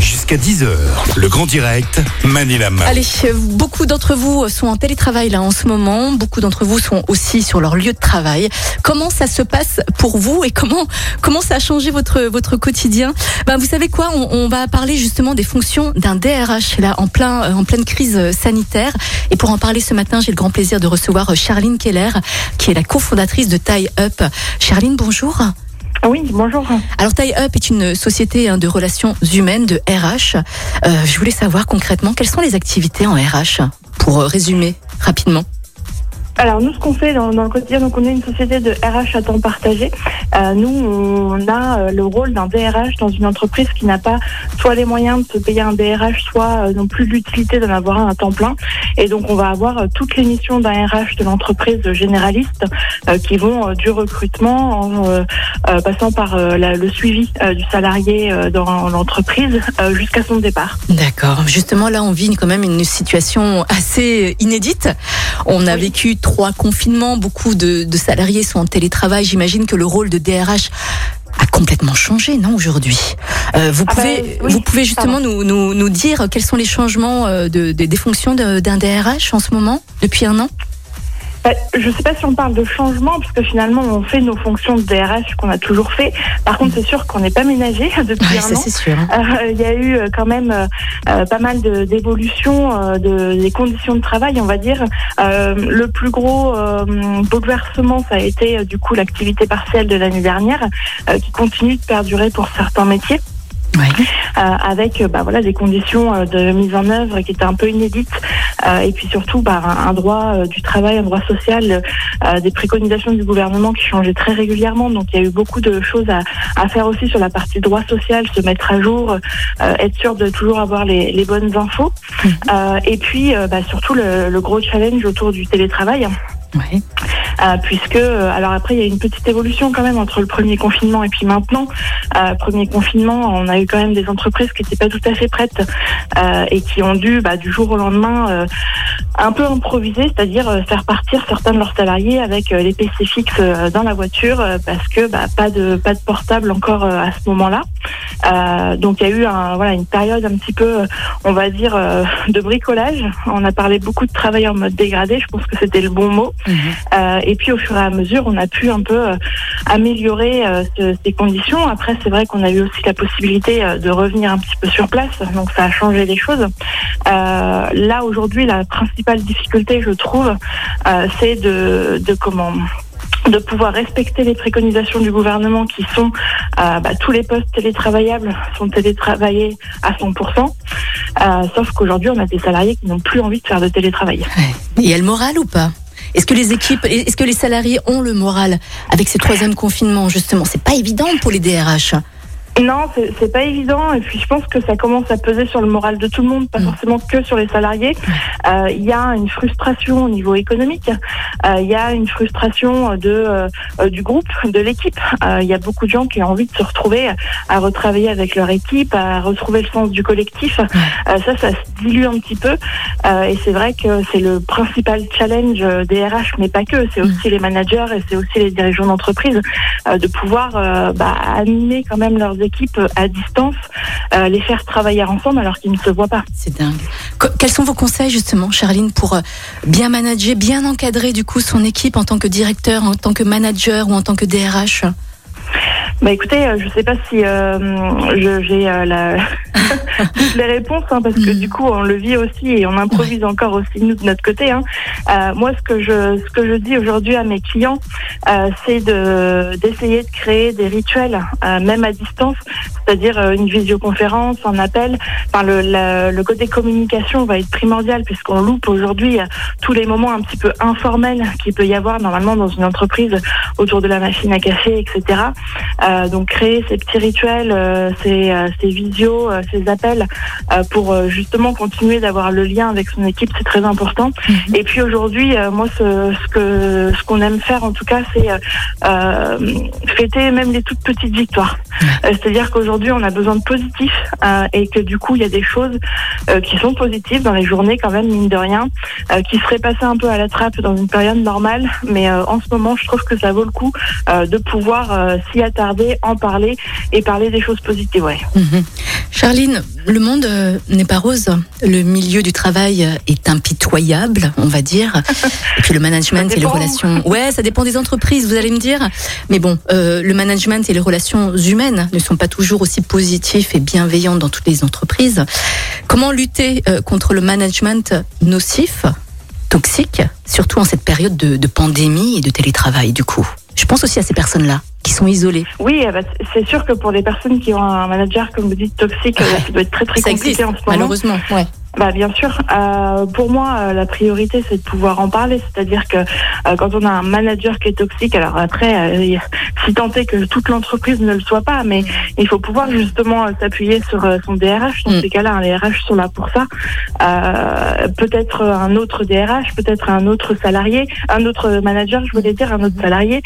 Jusqu'à 10h, le grand direct, Manila. Allez, beaucoup d'entre vous sont en télétravail là en ce moment. Beaucoup d'entre vous sont aussi sur leur lieu de travail. Comment ça se passe pour vous et comment comment ça a changé votre votre quotidien? Ben vous savez quoi? On, on va parler justement des fonctions d'un DRH là en plein euh, en pleine crise euh, sanitaire. Et pour en parler ce matin, j'ai le grand plaisir de recevoir euh, Charline Keller, qui est la cofondatrice de Tie Up. Charline, bonjour. Oui, bonjour. Alors Tie Up est une société hein, de relations humaines de RH. Euh, je voulais savoir concrètement quelles sont les activités en RH pour résumer rapidement. Alors nous, ce qu'on fait dans, dans le quotidien, donc on est une société de RH à temps partagé. Euh, nous, on a euh, le rôle d'un DRH dans une entreprise qui n'a pas soit les moyens de se payer un DRH, soit euh, non plus l'utilité d'en avoir un à temps plein. Et donc on va avoir euh, toutes les missions d'un RH de l'entreprise généraliste euh, qui vont du recrutement en euh, euh, passant par la- le suivi du salarié euh, dans l'entreprise euh, jusqu'à son départ. D'accord. Justement, là, on vit quand même une situation assez inédite. On a Oui. vécu trois confinements. Beaucoup de, de salariés sont en télétravail. J'imagine que le rôle de DRH a complètement changé, non, aujourd'hui Euh, Vous Ah pouvez, bah, oui, vous pouvez justement nous, nous, nous dire quels sont les changements euh, de, de- des fonctions d'un DRH en ce moment, depuis un an? Je ne sais pas si on parle de changement, parce que finalement, on fait nos fonctions de DRH qu'on a toujours fait. Par contre, c'est sûr qu'on n'est pas ménagé depuis Ouais, un an. c'est sûr. hein. Euh, Il y a eu euh, quand même euh, pas mal de- d'évolutions euh, de, des conditions de travail, on va dire. Le plus gros bouleversement, ça a été du coup l'activité partielle de l'année dernière, qui continue de perdurer pour certains métiers Ouais. euh, avec bah, voilà des conditions de mise en œuvre qui étaient un peu inédites et puis surtout bah, un, droit euh, du travail, un droit social, euh, des préconisations du gouvernement qui changeaient très régulièrement. Donc il y a eu beaucoup de choses à, à faire aussi sur la partie droit social, se mettre à jour, euh, être sûr de toujours avoir les, les bonnes infos. Euh, et puis euh, bah, surtout le, le gros challenge autour du télétravail. Ouais. Euh, puisque euh, alors après il y a une petite évolution quand même entre le premier confinement et puis maintenant. Euh, premier confinement, on a eu quand même des entreprises qui n'étaient pas tout à fait prêtes euh, et qui ont dû bah, du jour au lendemain euh, un peu improviser, c'est-à-dire euh, faire partir certains de leurs salariés avec les PC fixes dans la voiture euh, parce que bah, pas de pas de portable encore à ce moment-là. Euh, donc il y a eu un, voilà une période un petit peu, on va dire, euh, de bricolage. On a parlé beaucoup de travail en mode dégradé. Je pense que c'était le bon mot. Mhm. Euh, et puis au fur et à mesure, on a pu un peu euh, améliorer euh, ce- ces conditions. Après, c'est vrai qu'on a eu aussi la possibilité euh, de revenir un petit peu sur place, donc ça a changé les choses. Là aujourd'hui, la principale difficulté, je trouve, c'est de, comment de pouvoir respecter les préconisations du gouvernement qui sont bah, tous les postes télétravaillables sont télétravaillés à 100%, euh, sauf qu'aujourd'hui on a des salariés qui n'ont plus envie de faire de télétravail. Ouais. Il y a le moral ou pas? Est-ce que les équipes, est-ce que les salariés ont le moral avec ces troisième confinement justement? C'est pas évident pour les DRH. Non, c'est pas évident. Et puis je pense que ça commence à peser sur le moral de tout le monde, pas Mm. forcément que sur les salariés. Euh, Il y a une frustration au niveau économique. Euh, Il y a une frustration de euh, euh, du groupe, de l'équipe. Euh, Il y a beaucoup de gens qui ont envie de se retrouver à retravailler avec leur équipe, à retrouver le sens du collectif. Euh, ça, ça se dilue un petit peu. Euh, et c'est vrai que c'est le principal challenge euh, des RH, mais pas que. C'est aussi les managers et c'est aussi les dirigeants d'entreprise euh, de pouvoir euh, bah, animer quand même leurs équipes à distance, euh, les faire travailler ensemble alors qu'ils ne se voient pas. C'est dingue. Quels sont vos conseils justement, Charline, pour euh, bien manager, bien encadrer du coup son équipe en tant que directeur, en tant que manager ou en tant que DRH Bah écoutez, euh, je sais pas si euh, j'ai euh, la... toutes les réponses, hein, parce que Mhm. du coup on le vit aussi et on improvise encore aussi nous de notre côté. Hein. Euh, moi, ce que je ce que je dis aujourd'hui à mes clients, euh, c'est de d'essayer de créer des rituels, euh, même à distance, c'est-à-dire euh, une visioconférence, un appel. Enfin, le, la- le côté communication va être primordial puisqu'on loupe aujourd'hui euh, tous les moments un petit peu informels qu'il peut y avoir normalement dans une entreprise autour de la machine à café, etc. Euh, donc créer ces petits rituels, euh, ces, euh, ces visios, euh, ces appels pour euh, justement continuer d'avoir le lien avec son équipe, c'est très important. Mhm. Et puis aujourd'hui, euh, moi, ce, ce que ce qu'on aime faire en tout cas, c'est euh, euh, fêter même les toutes petites victoires. Euh, C'est-à-dire qu'aujourd'hui, on a besoin de positif euh, et que du coup, il y a des choses euh, qui sont positives dans les journées quand même, mine de rien, euh, qui seraient passées un peu à la trappe dans une période normale. Mais euh, en ce moment, je trouve que ça vaut le coup euh, de pouvoir euh, s'y attarder, en parler et parler des choses positives. Ouais. Mhm. Charline, le monde euh, n'est pas rose. Le milieu du travail euh, est impitoyable, on va dire. Et puis le management et les relations. Ouais, ça dépend des entreprises, vous allez me dire. Mais bon, euh, le management et les relations humaines ne sont pas toujours aussi positifs et bienveillants dans toutes les entreprises. Comment lutter euh, contre le management nocif, toxique, surtout en cette période de, de pandémie et de télétravail, du coup? Je pense aussi à ces personnes-là sont. Oui, eh ben, c'est sûr que pour les personnes qui ont un manager, comme vous dites, toxique, euh, ça doit être très très Ça compliqué existe, en ce moment. malheureusement. Ouais. Bah bien sûr. Euh, pour moi, euh, la priorité c'est de pouvoir en parler. C'est-à-dire que euh, quand on a un manager qui est toxique, alors après, euh, si tant est que toute l'entreprise ne le soit pas, mais il faut pouvoir justement euh, s'appuyer sur son DRH. Dans Mm. ces cas-là, hein, les RH sont là pour ça. Euh, peut-être un autre DRH, peut-être un autre salarié, un autre manager, je voulais dire, un autre salarié.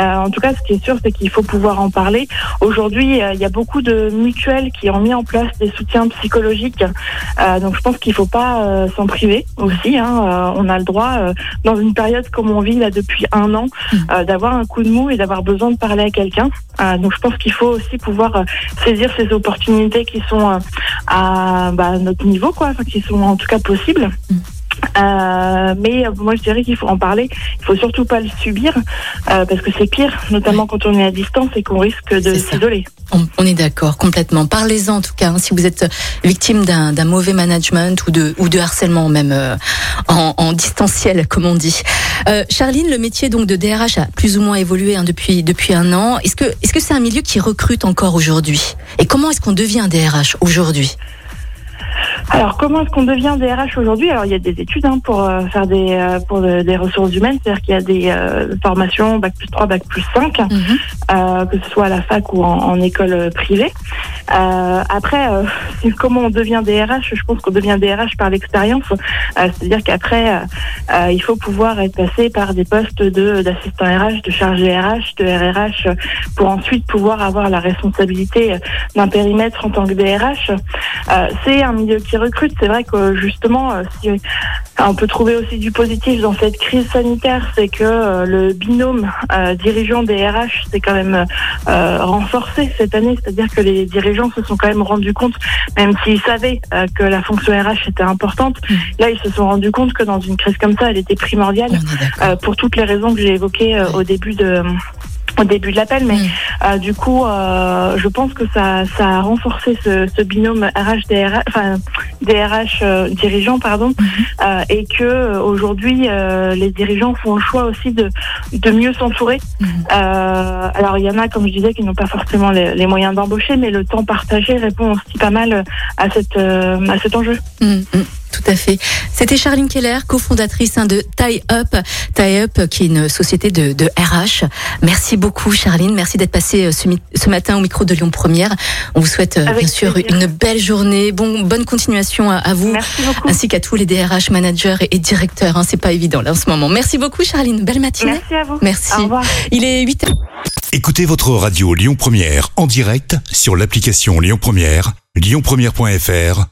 Euh, en tout cas, ce qui est sûr, c'est qu'il faut pouvoir en parler. Aujourd'hui, il y a beaucoup de mutuelles qui ont mis en place des soutiens psychologiques. Donc, pense qu'il faut pas euh, s'en priver aussi. Hein. Euh, on a le droit, euh, dans une période comme on vit là depuis un an, euh, d'avoir un coup de mou et d'avoir besoin de parler à quelqu'un. Euh, donc, je pense qu'il faut aussi pouvoir euh, saisir ces opportunités qui sont euh, à bah, notre niveau, quoi, qui sont en tout cas possibles. Mm. Euh, mais euh, moi je dirais qu'il faut en parler. Il faut surtout pas le subir euh, parce que c'est pire, notamment quand on est à distance et qu'on risque de C'est s'isoler. On, on est d'accord complètement. Parlez-en en tout cas. hein, si vous êtes victime d'un mauvais management ou de ou de harcèlement même euh, en, en distanciel comme on dit. Euh, Charline, le métier donc de DRH a plus ou moins évolué hein, depuis depuis un an. Est-ce que est-ce que c'est un milieu qui recrute encore aujourd'hui? Et comment est-ce qu'on devient DRH aujourd'hui? Alors, comment est-ce qu'on devient DRH aujourd'hui? Alors, il y a des études hein, pour euh, faire des euh, pour de- des ressources humaines, c'est-à-dire qu'il y a des euh, formations bac plus 3, bac plus 5, euh, que ce soit à la fac ou en, en école euh, privée. Euh, après, euh, comment on devient DRH Je pense qu'on devient DRH par l'expérience, Euh, c'est-à-dire qu'après, euh, euh, il faut pouvoir être passé par des postes de d'assistant RH, de chargé RH, de RRH, euh, pour ensuite pouvoir avoir la responsabilité euh, d'un périmètre en tant que DRH. Euh, c'est un milieu qui recrute. C'est vrai que justement, euh, si, on peut trouver aussi du positif dans cette crise sanitaire, c'est que euh, le binôme euh, dirigeant DRH s'est quand même renforcé cette année. C'est-à-dire que les dirigeants se sont quand même rendus compte, même s'ils savaient que la fonction RH était importante, Mm. là ils se sont rendus compte que dans une crise comme ça, elle était primordiale pour toutes les raisons que j'ai évoquées au début de au début de l'appel, mais Mm. euh, du coup, euh, je pense que ça, ça a renforcé ce, ce binôme RH DRH, enfin DRH euh, dirigeant, pardon, euh, et que euh, aujourd'hui euh, les dirigeants font le choix aussi de de mieux s'entourer. Euh, alors il y en a, comme je disais, qui n'ont pas forcément les, les moyens d'embaucher, mais le temps partagé répond aussi pas mal à cette euh, à cet enjeu. Tout à fait. C'était Charline Keller, cofondatrice hein, de Tie Up, Tie Up qui est une société de, de RH. Merci beaucoup Charline, merci d'être passée euh, ce, matin au micro de Lyon Première. On vous souhaite euh, Avec bien sûr plaisir. une belle journée, bon, bonne continuation à, à vous. Merci beaucoup. Ainsi qu'à tous les DRH, managers et, et directeurs. Hein, c'est pas évident là en ce moment. Merci beaucoup Charline. Belle matinée. Merci à vous. Merci. Au revoir. Il est 8 h Écoutez votre radio Lyon Première en direct sur l'application Lyon Première, lyonpremière.fr